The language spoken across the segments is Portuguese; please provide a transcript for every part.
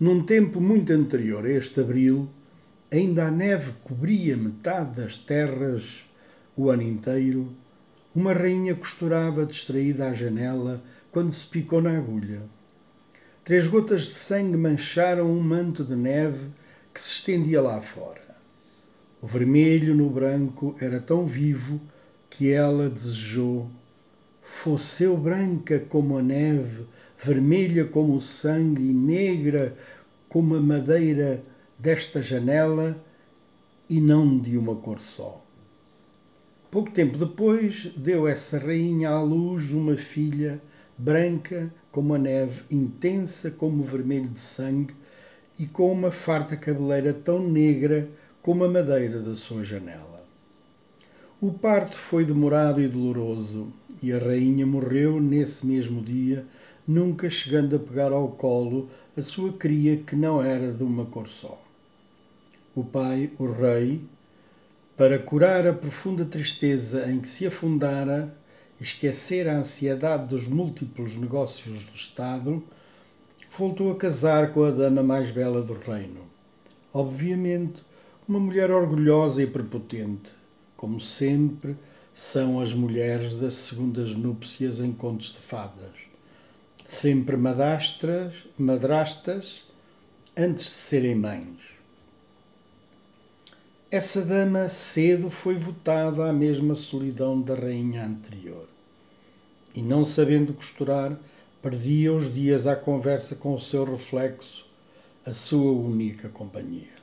Num tempo muito anterior a este abril, ainda a neve cobria metade das terras o ano inteiro, uma rainha costurava distraída à janela quando se picou na agulha. Três gotas de sangue mancharam um manto de neve que se estendia lá fora. O vermelho no branco era tão vivo que ela desejou fosse eu branca como a neve, vermelha como o sangue e negra como a madeira desta janela e não de uma cor só. Pouco tempo depois, deu essa rainha à luz uma filha branca como a neve, intensa como o vermelho de sangue e com uma farta cabeleira tão negra como a madeira da sua janela. O parto foi demorado e doloroso, e a rainha morreu nesse mesmo dia, nunca chegando a pegar ao colo a sua cria que não era de uma cor só. O pai, o rei, para curar a profunda tristeza em que se afundara esquecer a ansiedade dos múltiplos negócios do Estado, voltou a casar com a dama mais bela do reino. Obviamente, uma mulher orgulhosa e prepotente, como sempre são as mulheres das segundas núpcias em contos de fadas. Sempre madrastras, madrastas antes de serem mães. Essa dama cedo foi votada à mesma solidão da rainha anterior. E não sabendo costurar, perdia os dias à conversa com o seu reflexo, a sua única companhia.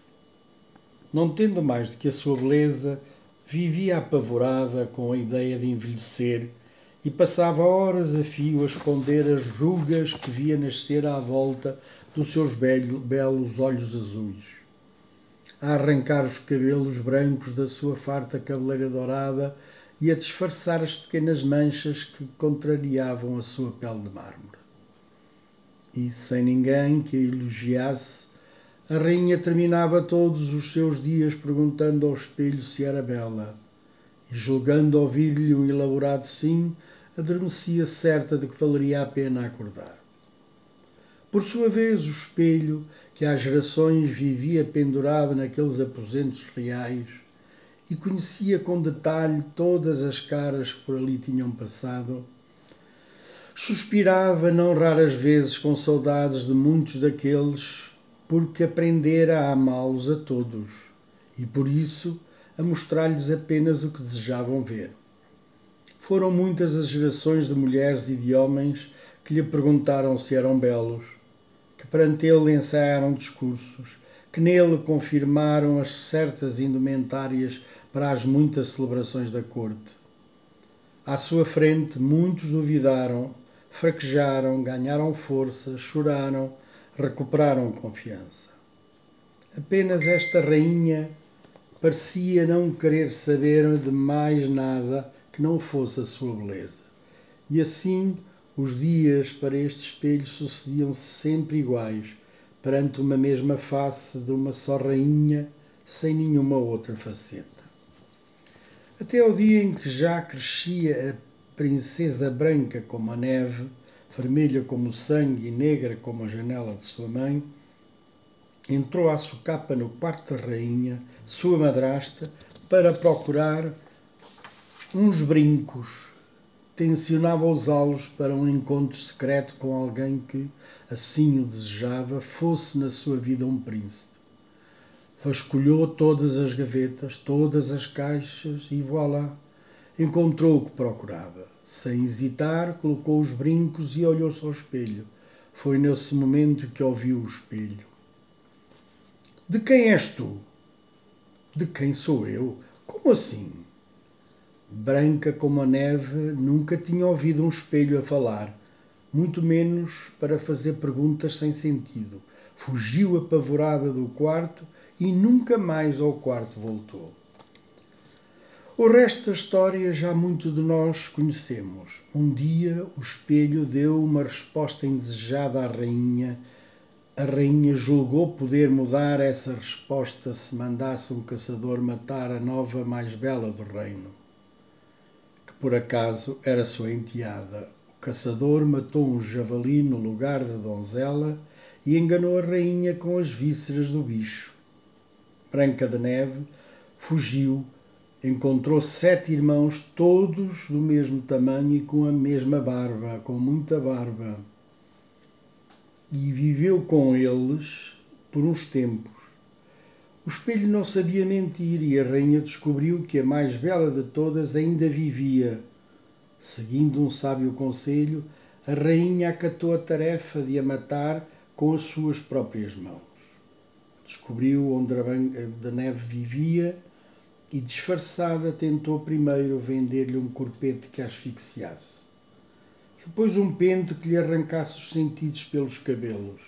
Não tendo mais do que a sua beleza, vivia apavorada com a ideia de envelhecer e passava horas a fio a esconder as rugas que via nascer à volta dos seus belos olhos azuis a arrancar os cabelos brancos da sua farta cabeleira dourada e a disfarçar as pequenas manchas que contrariavam a sua pele de mármore. E, sem ninguém que a elogiasse, a rainha terminava todos os seus dias perguntando ao espelho se era bela, e julgando ouvir-lhe um elaborado sim, adormecia certa de que valeria a pena acordar. Por sua vez, o espelho que há gerações vivia pendurado naqueles aposentos reais e conhecia com detalhe todas as caras que por ali tinham passado, suspirava não raras vezes com saudades de muitos daqueles porque aprendera a amá-los a todos e por isso a mostrar-lhes apenas o que desejavam ver. Foram muitas as gerações de mulheres e de homens que lhe perguntaram se eram belos que perante ele ensaiaram discursos, que nele confirmaram as certas indumentárias para as muitas celebrações da corte. À sua frente, muitos duvidaram, fraquejaram, ganharam força, choraram, recuperaram confiança. Apenas esta rainha parecia não querer saber de mais nada que não fosse a sua beleza. E assim os dias para este espelho sucediam-se sempre iguais, perante uma mesma face de uma só rainha, sem nenhuma outra faceta. Até ao dia em que já crescia a princesa branca como a neve, vermelha como o sangue e negra como a janela de sua mãe, entrou à socapa no quarto da rainha, sua madrasta, para procurar uns brincos tencionava usá-los para um encontro secreto com alguém que, assim o desejava, fosse na sua vida um príncipe. Vasculhou todas as gavetas, todas as caixas e voilá, encontrou o que procurava. Sem hesitar, colocou os brincos e olhou-se ao espelho. Foi nesse momento que ouviu o espelho. De quem és tu? De quem sou eu? Como assim? Branca como a neve, nunca tinha ouvido um espelho a falar, muito menos para fazer perguntas sem sentido. Fugiu apavorada do quarto e nunca mais ao quarto voltou. O resto da história já muito de nós conhecemos. Um dia o espelho deu uma resposta indesejada à rainha. A rainha julgou poder mudar essa resposta se mandasse um caçador matar a nova mais bela do reino por acaso era sua enteada. O caçador matou um javali no lugar da donzela e enganou a rainha com as vísceras do bicho. Branca de Neve fugiu, encontrou sete irmãos, todos do mesmo tamanho e com a mesma barba, com muita barba. E viveu com eles por uns tempos. O espelho não sabia mentir e a rainha descobriu que a mais bela de todas ainda vivia. Seguindo um sábio conselho, a rainha acatou a tarefa de a matar com as suas próprias mãos. Descobriu onde a neve vivia e, disfarçada, tentou primeiro vender-lhe um corpete que a asfixiasse. Depois um pente que lhe arrancasse os sentidos pelos cabelos.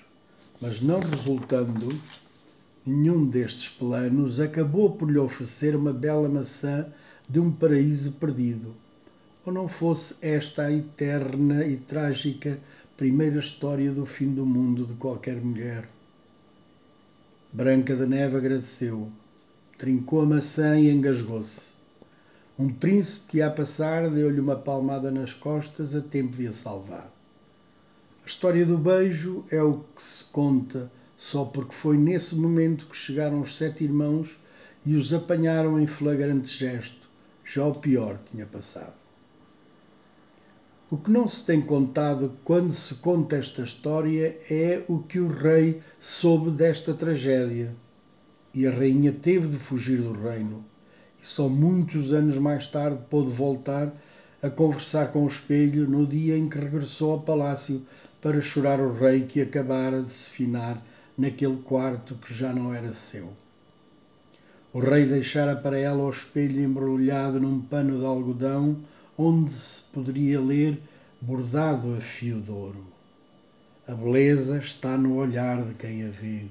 Mas não resultando nenhum destes planos, acabou por lhe oferecer uma bela maçã de um paraíso perdido. Ou não fosse esta a eterna e trágica primeira história do fim do mundo de qualquer mulher? Branca de Neve agradeceu, trincou a maçã e engasgou-se. Um príncipe que ia passar deu-lhe uma palmada nas costas a tempo de a salvar. A história do beijo é o que se conta só porque foi nesse momento que chegaram os sete irmãos e os apanharam em flagrante gesto. Já o pior tinha passado. O que não se tem contado quando se conta esta história é o que o rei soube desta tragédia. E a rainha teve de fugir do reino. E só muitos anos mais tarde pôde voltar a conversar com o espelho no dia em que regressou ao palácio para chorar o rei que acabara de se finar naquele quarto que já não era seu. O rei deixara para ela o espelho embrulhado num pano de algodão onde se poderia ler bordado a fio de ouro. A beleza está no olhar de quem a vê.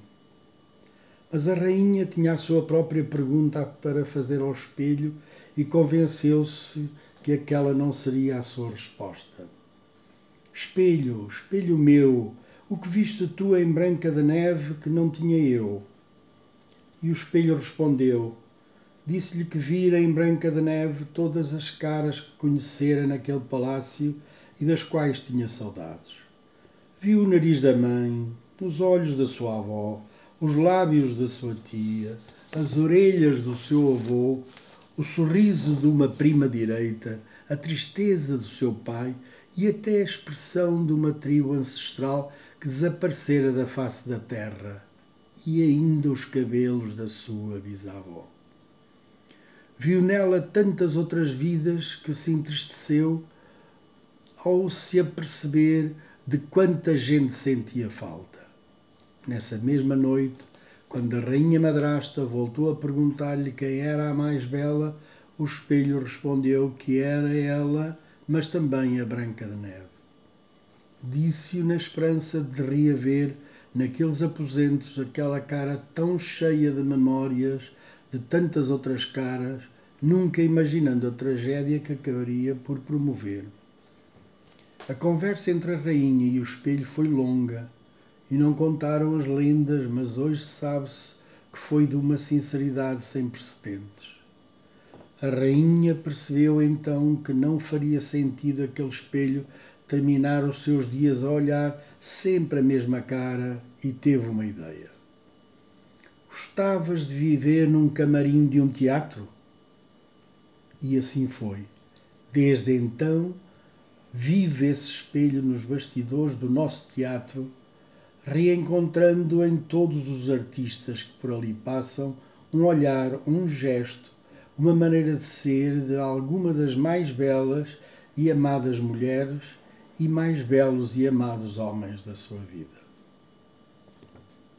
Mas a rainha tinha a sua própria pergunta para fazer ao espelho e convenceu-se que aquela não seria a sua resposta. Espelho, espelho meu, o que viste tu em Branca da Neve que não tinha eu? E o espelho respondeu: Disse-lhe que vira em Branca da Neve todas as caras que conhecera naquele palácio e das quais tinha saudades. Viu o nariz da mãe, os olhos da sua avó, os lábios da sua tia, as orelhas do seu avô, o sorriso de uma prima direita, a tristeza do seu pai e até a expressão de uma tribo ancestral que desaparecera da face da terra, e ainda os cabelos da sua bisavó. Viu nela tantas outras vidas que se entristeceu ao se aperceber de quanta gente sentia falta. Nessa mesma noite, quando a rainha madrasta voltou a perguntar-lhe quem era a mais bela, o espelho respondeu que era ela, mas também a Branca de Neve. Disse-o na esperança de reaver naqueles aposentos aquela cara tão cheia de memórias de tantas outras caras, nunca imaginando a tragédia que acabaria por promover. A conversa entre a rainha e o espelho foi longa e não contaram as lendas, mas hoje sabe-se que foi de uma sinceridade sem precedentes. A rainha percebeu então que não faria sentido aquele espelho terminar os seus dias a olhar sempre a mesma cara e teve uma ideia. Gostavas de viver num camarim de um teatro? E assim foi. Desde então, vive esse espelho nos bastidores do nosso teatro, reencontrando em todos os artistas que por ali passam um olhar, um gesto, uma maneira de ser de alguma das mais belas e amadas mulheres e mais belos e amados homens da sua vida.